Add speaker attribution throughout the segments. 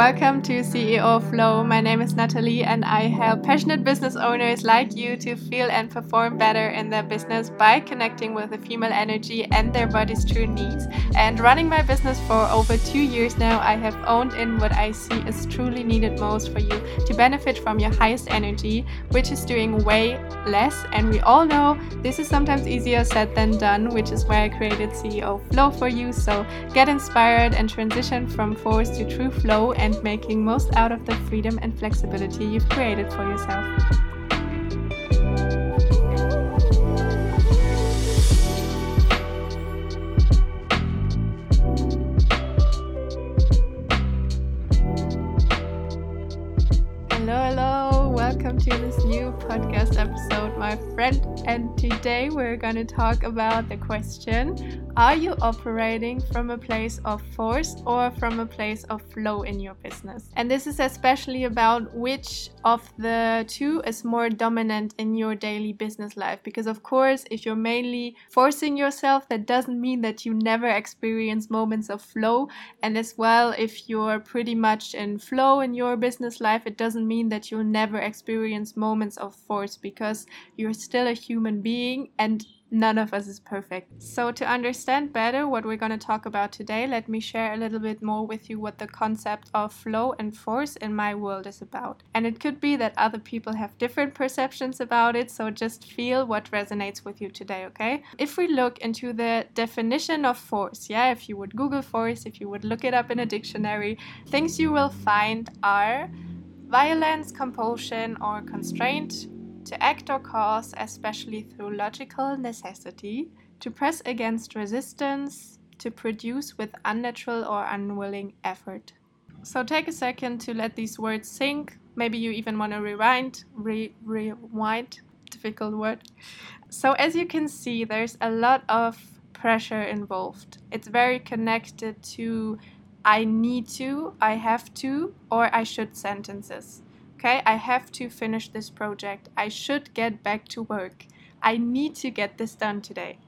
Speaker 1: Welcome to CEO Flow. My name is Natalie, and I help passionate business owners like you to feel and perform better in their business by connecting with the female energy and their body's true needs. And running my business for over two years now, I have owned in what I see is truly needed most for you to benefit from your highest energy, which is doing way less. And we all know this is sometimes easier said than done, which is why I created CEO Flow for you. So get inspired and transition from force to true flow and making most out of the freedom and flexibility you've created for yourself. Hello, hello, welcome to this new podcast episode, my friend. And today we're going to talk about the question are you operating from a place of force or from a place of flow in your business? And this is especially about which of the two is more dominant in your daily business life. Because, of course, if you're mainly forcing yourself, that doesn't mean that you never experience moments of flow. And as well, if you're pretty much in flow in your business life, it doesn't mean that you'll never experience moments of force because you're still a human being and none of us is perfect. So, to understand better what we're going to talk about today, let me share a little bit more with you what the concept of flow and force in my world is about. And it could be that other people have different perceptions about it, so just feel what resonates with you today, okay? If we look into the definition of force, yeah, if you would Google force, if you would look it up in a dictionary, things you will find are violence, compulsion, or constraint to act or cause, especially through logical necessity, to press against resistance, to produce with unnatural or unwilling effort. So take a second to let these words sink. Maybe you even want to rewind, re- rewind, difficult word. So as you can see, there's a lot of pressure involved. It's very connected to I need to, I have to, or I should sentences. Okay, I have to finish this project. I should get back to work. I need to get this done today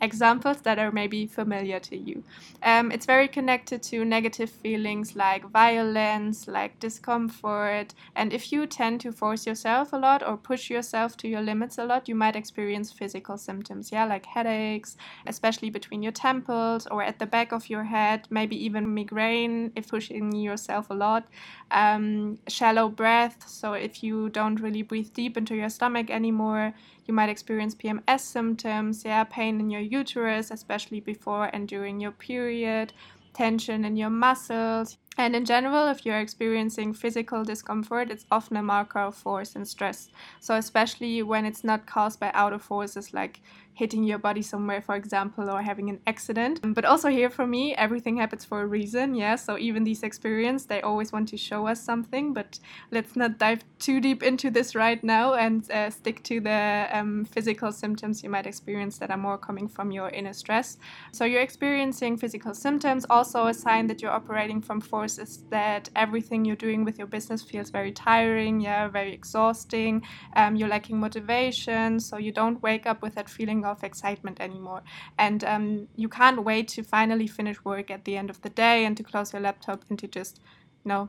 Speaker 1: examples that are maybe familiar to you. Um, it's very connected to negative feelings like violence, like discomfort. And if you tend to force yourself a lot or push yourself to your limits a lot, you might experience physical symptoms, yeah, like headaches, especially between your temples or at the back of your head, maybe even migraine if pushing yourself a lot. Um, shallow breath, so if you don't really breathe deep into your stomach anymore, you might experience PMS symptoms, yeah, pain in your uterus, especially before and during your period, tension in your muscles. And in general, if you're experiencing physical discomfort, it's often a marker of force and stress. So, especially when it's not caused by outer forces like hitting your body somewhere, for example, or having an accident. But also here for me, everything happens for a reason, yeah. So even these experiences, they always want to show us something. But let's not dive too deep into this right now and uh, stick to the um, physical symptoms you might experience that are more coming from your inner stress. So you're experiencing physical symptoms. Also, a sign that you're operating from force is that everything you're doing with your business feels very tiring, yeah, very exhausting. Um, you're lacking motivation, so you don't wake up with that feeling of excitement anymore. And um, you can't wait to finally finish work at the end of the day and to close your laptop and to just, you know,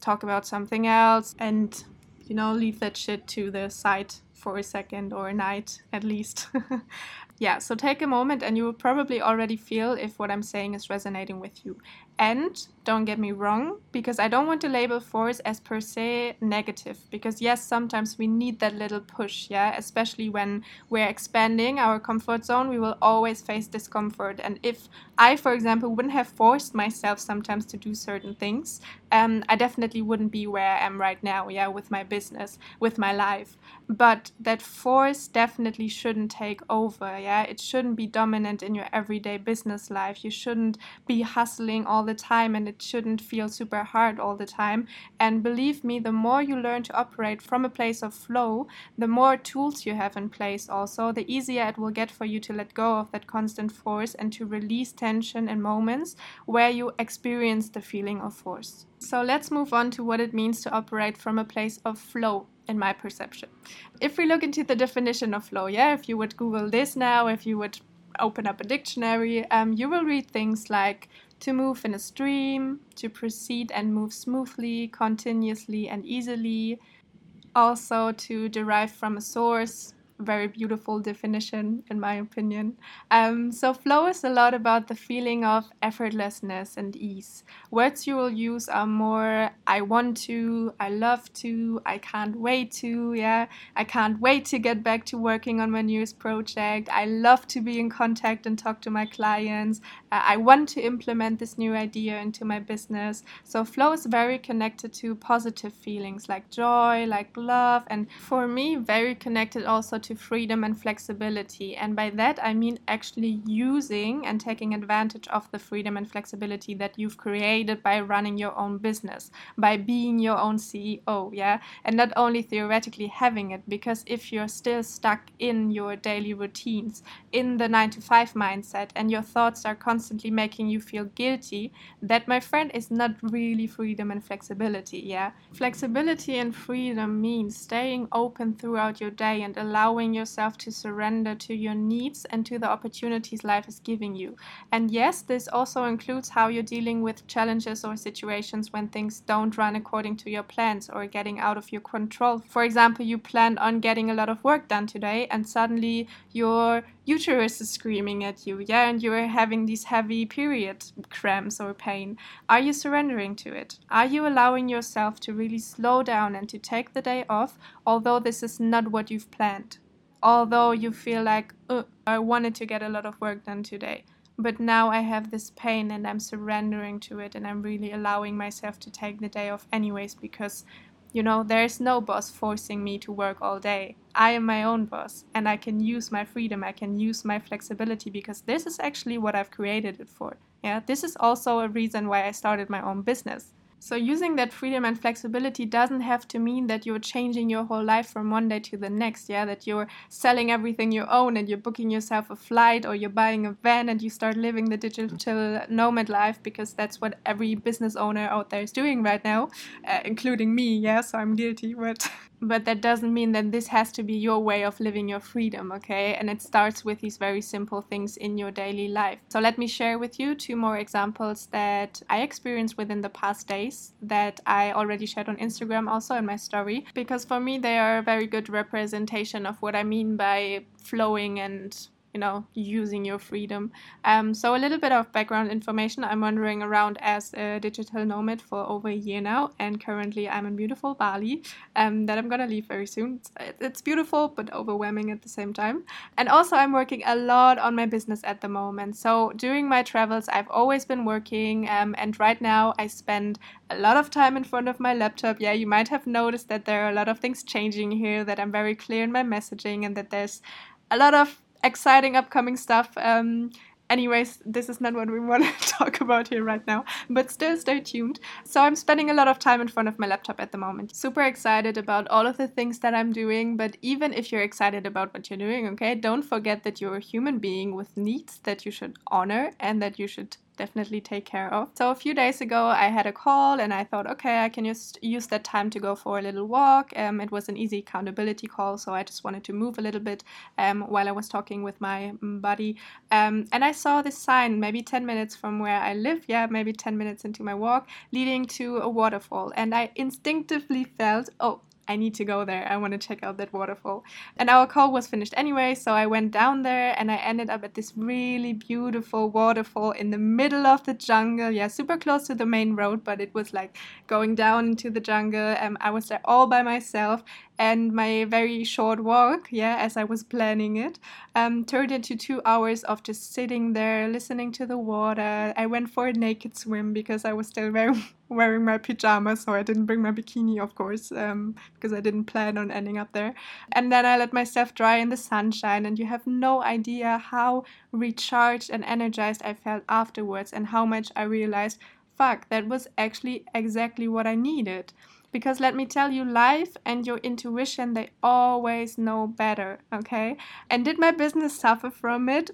Speaker 1: talk about something else and, you know, leave that shit to the side for a second or a night at least. yeah, so take a moment and you will probably already feel if what I'm saying is resonating with you. And don't get me wrong, because I don't want to label force as per se negative. Because, yes, sometimes we need that little push, yeah, especially when we're expanding our comfort zone, we will always face discomfort. And if I, for example, wouldn't have forced myself sometimes to do certain things, um, I definitely wouldn't be where I am right now, yeah, with my business, with my life. But that force definitely shouldn't take over, yeah, it shouldn't be dominant in your everyday business life. You shouldn't be hustling all the time and it shouldn't feel super hard all the time. And believe me, the more you learn to operate from a place of flow, the more tools you have in place, also, the easier it will get for you to let go of that constant force and to release tension in moments where you experience the feeling of force. So let's move on to what it means to operate from a place of flow in my perception. If we look into the definition of flow, yeah, if you would Google this now, if you would open up a dictionary, um, you will read things like to move in a stream, to proceed and move smoothly, continuously, and easily. Also, to derive from a source, very beautiful definition, in my opinion. Um, so, flow is a lot about the feeling of effortlessness and ease. Words you will use are more I want to, I love to, I can't wait to, yeah, I can't wait to get back to working on my newest project. I love to be in contact and talk to my clients. Uh, I want to implement this new idea into my business. So, flow is very connected to positive feelings like joy, like love, and for me, very connected also to freedom and flexibility. And by that, I mean actually using and taking advantage of the freedom and flexibility that you've created by running your own business, by being your own CEO, yeah? And not only theoretically having it, because if you're still stuck in your daily routines, in the nine to five mindset, and your thoughts are constantly making you feel guilty, that, my friend, is not really freedom and flexibility, yeah? Flexibility and freedom means staying open throughout your day and allowing allowing yourself to surrender to your needs and to the opportunities life is giving you. And yes, this also includes how you're dealing with challenges or situations when things don't run according to your plans or getting out of your control. For example, you planned on getting a lot of work done today and suddenly your uterus is screaming at you, yeah, and you're having these heavy period cramps or pain. Are you surrendering to it? Are you allowing yourself to really slow down and to take the day off, although this is not what you've planned? Although you feel like oh, I wanted to get a lot of work done today but now I have this pain and I'm surrendering to it and I'm really allowing myself to take the day off anyways because you know there's no boss forcing me to work all day. I am my own boss and I can use my freedom I can use my flexibility because this is actually what I've created it for. Yeah this is also a reason why I started my own business so, using that freedom and flexibility doesn't have to mean that you're changing your whole life from one day to the next. Yeah, that you're selling everything you own and you're booking yourself a flight or you're buying a van and you start living the digital nomad life because that's what every business owner out there is doing right now, uh, including me. Yeah, so I'm guilty, but but that doesn't mean that this has to be your way of living your freedom, okay? And it starts with these very simple things in your daily life. So let me share with you two more examples that I experienced within the past days that I already shared on Instagram also in my story because for me they are a very good representation of what I mean by flowing and you know using your freedom. Um, so a little bit of background information. I'm wandering around as a digital nomad for over a year now and currently i'm in beautiful bali um, that i'm gonna leave very soon. It's, it's beautiful but overwhelming at the same time. And also i'm working a lot on my business at the moment. So during my travels i've always been working um, and right now i spend a lot of time in front of my laptop. Yeah you might have noticed that there are a lot of things changing here that i'm very clear in my messaging and that there's a lot of exciting upcoming stuff. Um, anyways, this is not what we want to talk about here right now, but still stay tuned. So, I'm spending a lot of time in front of my laptop at the moment. Super excited about all of the things that I'm doing, but even if you're excited about what you're doing, okay, don't forget that you're a human being with needs that you should honor and that you should definitely take care of. So a few days ago, I had a call and I thought, okay, I can just use that time to go for a little walk. Um, it was an easy accountability call, so I just wanted to move a little bit um, while I was talking with my buddy. Um, and I saw this sign maybe 10 minutes from where I live, yeah, maybe 10 minutes into my walk, leading to a waterfall. And I instinctively felt, oh, I need to go there. I want to check out that waterfall. And our call was finished anyway, so I went down there and I ended up at this really beautiful waterfall in the middle of the jungle. Yeah, super close to the main road, but it was like going down into the jungle. Um, I was there all by myself and my very short walk, yeah, as I was planning it, um, turned into two hours of just sitting there, listening to the water. I went for a naked swim because I was still wearing, wearing my pajamas, so I didn't bring my bikini, of course, um, because I didn't plan on ending up there. And then I let myself dry in the sunshine, and you have no idea how recharged and energized I felt afterwards, and how much I realized fuck, that was actually exactly what I needed. Because let me tell you, life and your intuition, they always know better, okay? And did my business suffer from it?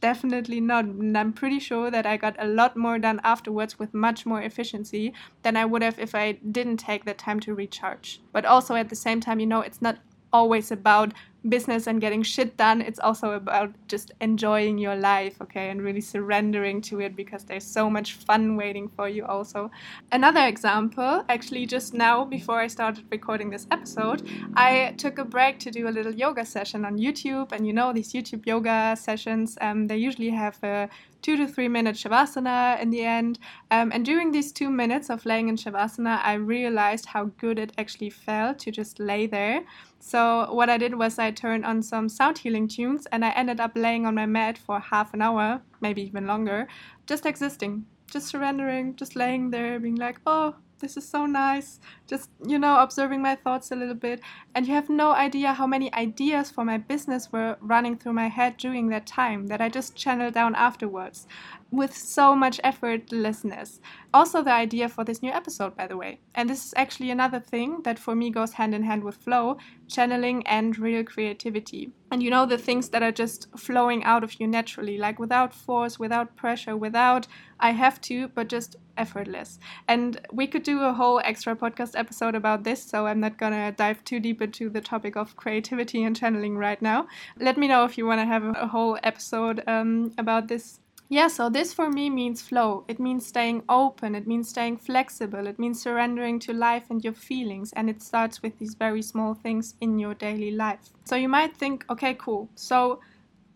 Speaker 1: Definitely not. And I'm pretty sure that I got a lot more done afterwards with much more efficiency than I would have if I didn't take the time to recharge. But also at the same time, you know, it's not always about business and getting shit done. It's also about just enjoying your life, okay, and really surrendering to it because there's so much fun waiting for you, also. Another example, actually, just now before I started recording this episode, I took a break to do a little yoga session on YouTube. And you know, these YouTube yoga sessions, um, they usually have a two to three minute shavasana in the end. Um, and during these two minutes of laying in shavasana, I realized how good it actually felt to just lay there. So, what I did was I turned on some sound healing tunes and I ended up laying on my mat for half an hour, maybe even longer, just existing, just surrendering, just laying there, being like, oh, this is so nice. Just, you know, observing my thoughts a little bit. And you have no idea how many ideas for my business were running through my head during that time that I just channeled down afterwards with so much effortlessness. Also, the idea for this new episode, by the way. And this is actually another thing that for me goes hand in hand with flow, channeling, and real creativity. And you know, the things that are just flowing out of you naturally, like without force, without pressure, without I have to, but just effortless. And we could do a whole extra podcast episode about this, so I'm not gonna dive too deep into the topic of creativity and channeling right now. Let me know if you wanna have a whole episode um, about this yeah, so this for me means flow. It means staying open. It means staying flexible. It means surrendering to life and your feelings. And it starts with these very small things in your daily life. So you might think, okay, cool. So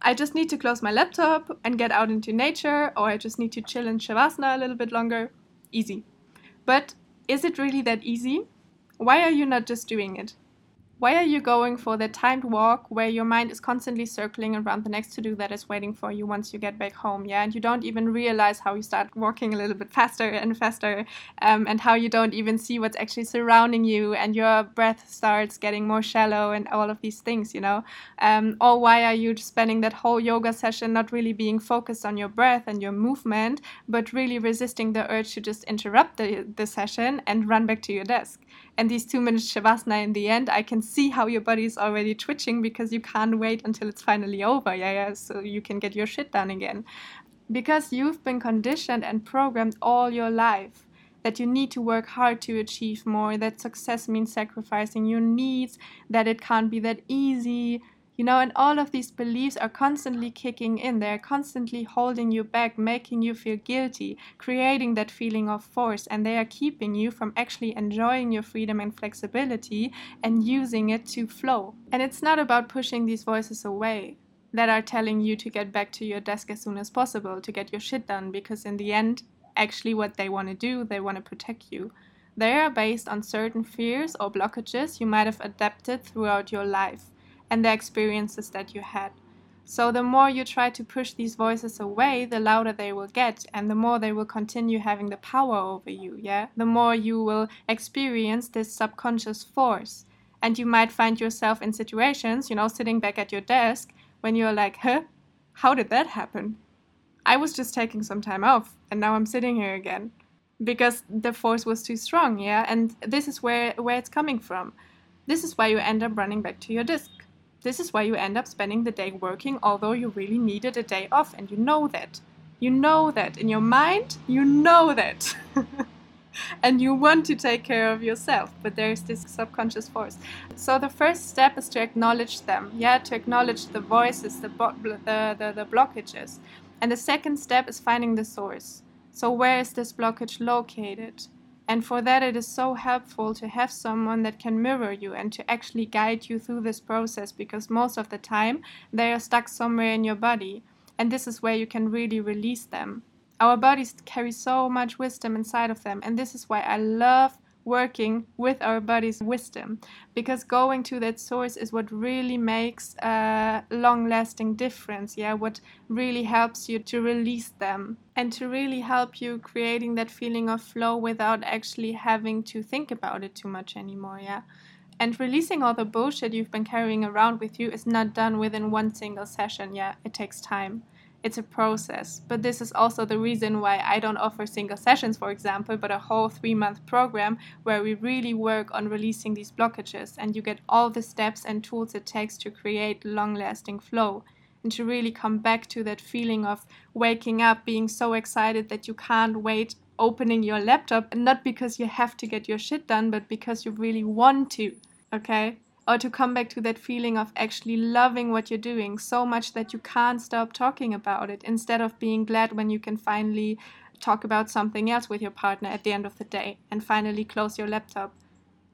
Speaker 1: I just need to close my laptop and get out into nature, or I just need to chill in Shavasana a little bit longer. Easy. But is it really that easy? Why are you not just doing it? Why are you going for that timed walk where your mind is constantly circling around the next to do that is waiting for you once you get back home? Yeah, and you don't even realize how you start walking a little bit faster and faster, um, and how you don't even see what's actually surrounding you, and your breath starts getting more shallow, and all of these things, you know? Um, or why are you spending that whole yoga session not really being focused on your breath and your movement, but really resisting the urge to just interrupt the, the session and run back to your desk? And these two minutes shavasana in the end, I can see how your body is already twitching because you can't wait until it's finally over. Yeah, yeah, so you can get your shit done again. Because you've been conditioned and programmed all your life that you need to work hard to achieve more, that success means sacrificing your needs, that it can't be that easy, you know, and all of these beliefs are constantly kicking in. They're constantly holding you back, making you feel guilty, creating that feeling of force, and they are keeping you from actually enjoying your freedom and flexibility and using it to flow. And it's not about pushing these voices away that are telling you to get back to your desk as soon as possible, to get your shit done, because in the end, actually, what they want to do, they want to protect you. They are based on certain fears or blockages you might have adapted throughout your life and the experiences that you had. So, the more you try to push these voices away, the louder they will get, and the more they will continue having the power over you. Yeah, the more you will experience this subconscious force. And you might find yourself in situations, you know, sitting back at your desk when you're like, huh, how did that happen? I was just taking some time off, and now I'm sitting here again because the force was too strong. Yeah, and this is where, where it's coming from. This is why you end up running back to your desk this is why you end up spending the day working, although you really needed a day off, and you know that. You know that. In your mind, you know that. and you want to take care of yourself, but there's this subconscious force. So the first step is to acknowledge them, yeah, to acknowledge the voices, the, the, the, the blockages. And the second step is finding the source. So, where is this blockage located? And for that, it is so helpful to have someone that can mirror you and to actually guide you through this process because most of the time they are stuck somewhere in your body. And this is where you can really release them. Our bodies carry so much wisdom inside of them. And this is why I love working with our body's wisdom because going to that source is what really makes a long lasting difference yeah what really helps you to release them and to really help you creating that feeling of flow without actually having to think about it too much anymore yeah. And releasing all the bullshit you've been carrying around with you is not done within one single session yeah it takes time it's a process. But this is also the reason why I don't offer single sessions, for example, but a whole three month program where we really work on releasing these blockages and you get all the steps and tools it takes to create long lasting flow and to really come back to that feeling of waking up, being so excited that you can't wait opening your laptop, and not because you have to get your shit done, but because you really want to. Okay? Or to come back to that feeling of actually loving what you're doing so much that you can't stop talking about it instead of being glad when you can finally talk about something else with your partner at the end of the day and finally close your laptop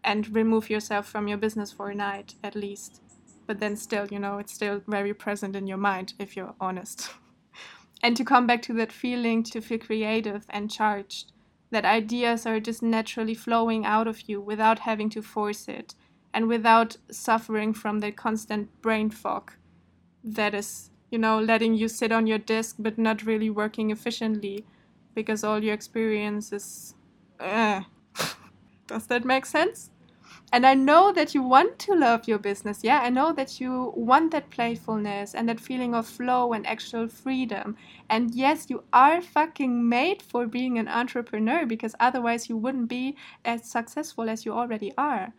Speaker 1: and remove yourself from your business for a night at least. But then still, you know, it's still very present in your mind if you're honest. and to come back to that feeling to feel creative and charged, that ideas are just naturally flowing out of you without having to force it and without suffering from that constant brain fog that is, you know, letting you sit on your desk but not really working efficiently because all your experience is. Uh. Does that make sense? And I know that you want to love your business. Yeah, I know that you want that playfulness and that feeling of flow and actual freedom. And yes, you are fucking made for being an entrepreneur because otherwise you wouldn't be as successful as you already are.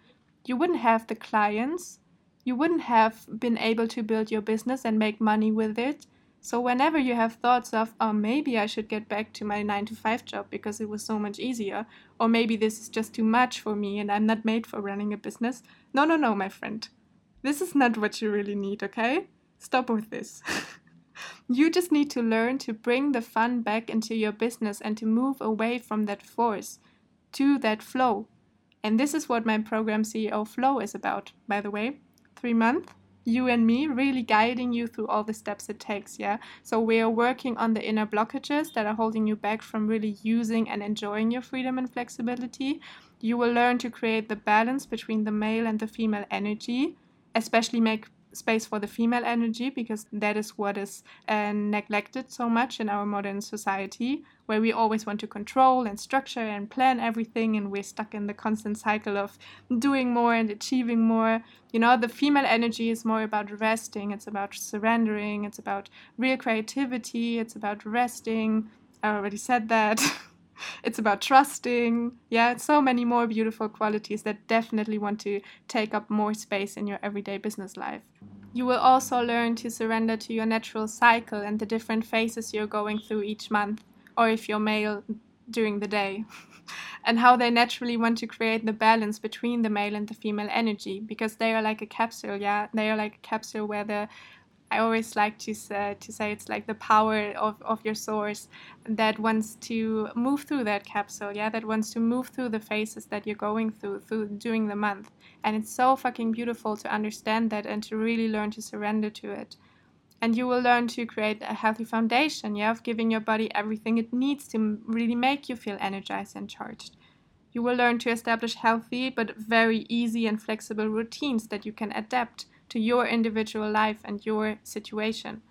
Speaker 1: You wouldn't have the clients. You wouldn't have been able to build your business and make money with it. So, whenever you have thoughts of, oh, maybe I should get back to my nine to five job because it was so much easier, or maybe this is just too much for me and I'm not made for running a business. No, no, no, my friend. This is not what you really need, okay? Stop with this. you just need to learn to bring the fun back into your business and to move away from that force to that flow. And this is what my program CEO Flow is about, by the way. Three months you and me really guiding you through all the steps it takes yeah? So we are working on the inner blockages that are holding you back from really using and enjoying your freedom and flexibility. You will learn to create the balance between the male and the female energy especially make space for the female energy because that is what is uh, neglected so much in our modern society where we always want to control and structure and plan everything and we're stuck in the constant cycle of doing more and achieving more. You know the female energy is more about resting. It's about surrendering. It's about real creativity. It's about resting. I already said that. It's about trusting. Yeah, so many more beautiful qualities that definitely want to take up more space in your everyday business life. You will also learn to surrender to your natural cycle and the different phases you're going through each month, or if you're male, during the day. and how they naturally want to create the balance between the male and the female energy because they are like a capsule yeah they are like a capsule where the I always like to say, uh, to say it's like the power of, of your source that wants to move through that capsule, yeah, that wants to move through the phases that you're going through through during the month. And it's so fucking beautiful to understand that and to really learn to surrender to it. And you will learn to create a healthy foundation, yeah, of giving your body everything it needs to really make you feel energized and charged. You will learn to establish healthy but very easy and flexible routines that you can adapt to your individual life and your situation.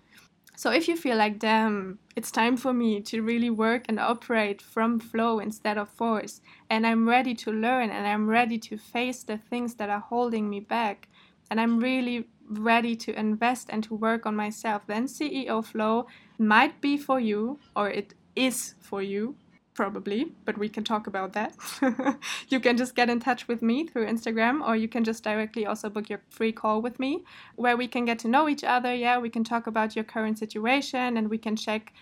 Speaker 1: So if you feel like, damn, it's time for me to really work and operate from flow instead of force, and I'm ready to learn and I'm ready to face the things that are holding me back, and I'm really ready to invest and to work on myself, then CEO Flow might be for you, or it is for you probably, but we can talk about that. you can just get in touch with me through Instagram, or you can just directly also book your free call with me where we can get to know each other. Yeah, we can talk about your current situation and we can check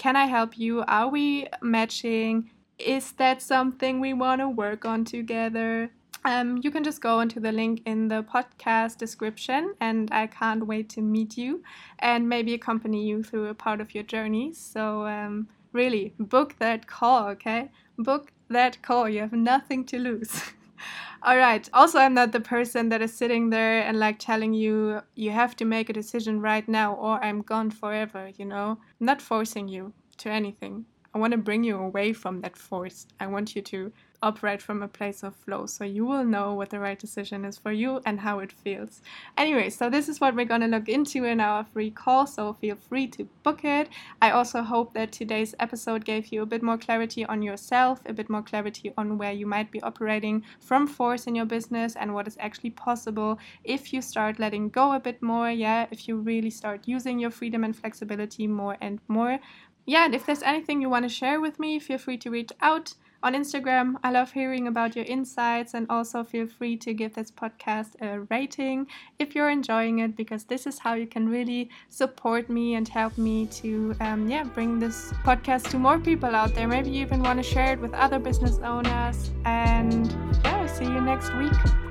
Speaker 1: can I help you? Are we matching? Is that something we want to work on together? Um, you can just go into the link in the podcast description, and I can't wait to meet you and maybe accompany you through a part of your journey. So, um, Really, book that call, okay? Book that call. You have nothing to lose. All right. Also, I'm not the person that is sitting there and like telling you you have to make a decision right now or I'm gone forever, you know? I'm not forcing you to anything. I want to bring you away from that force. I want you to operate from a place of flow so you will know what the right decision is for you and how it feels. Anyway, so this is what we're going to look into in our free call, so feel free to book it. I also hope that today's episode gave you a bit more clarity on yourself, a bit more clarity on where you might be operating from force in your business and what is actually possible if you start letting go a bit more. Yeah, if you really start using your freedom and flexibility more and more. Yeah, and if there's anything you want to share with me, feel free to reach out on Instagram. I love hearing about your insights and also feel free to give this podcast a rating if you're enjoying it because this is how you can really support me and help me to um, yeah bring this podcast to more people out there. Maybe you even want to share it with other business owners. And yeah, see you next week.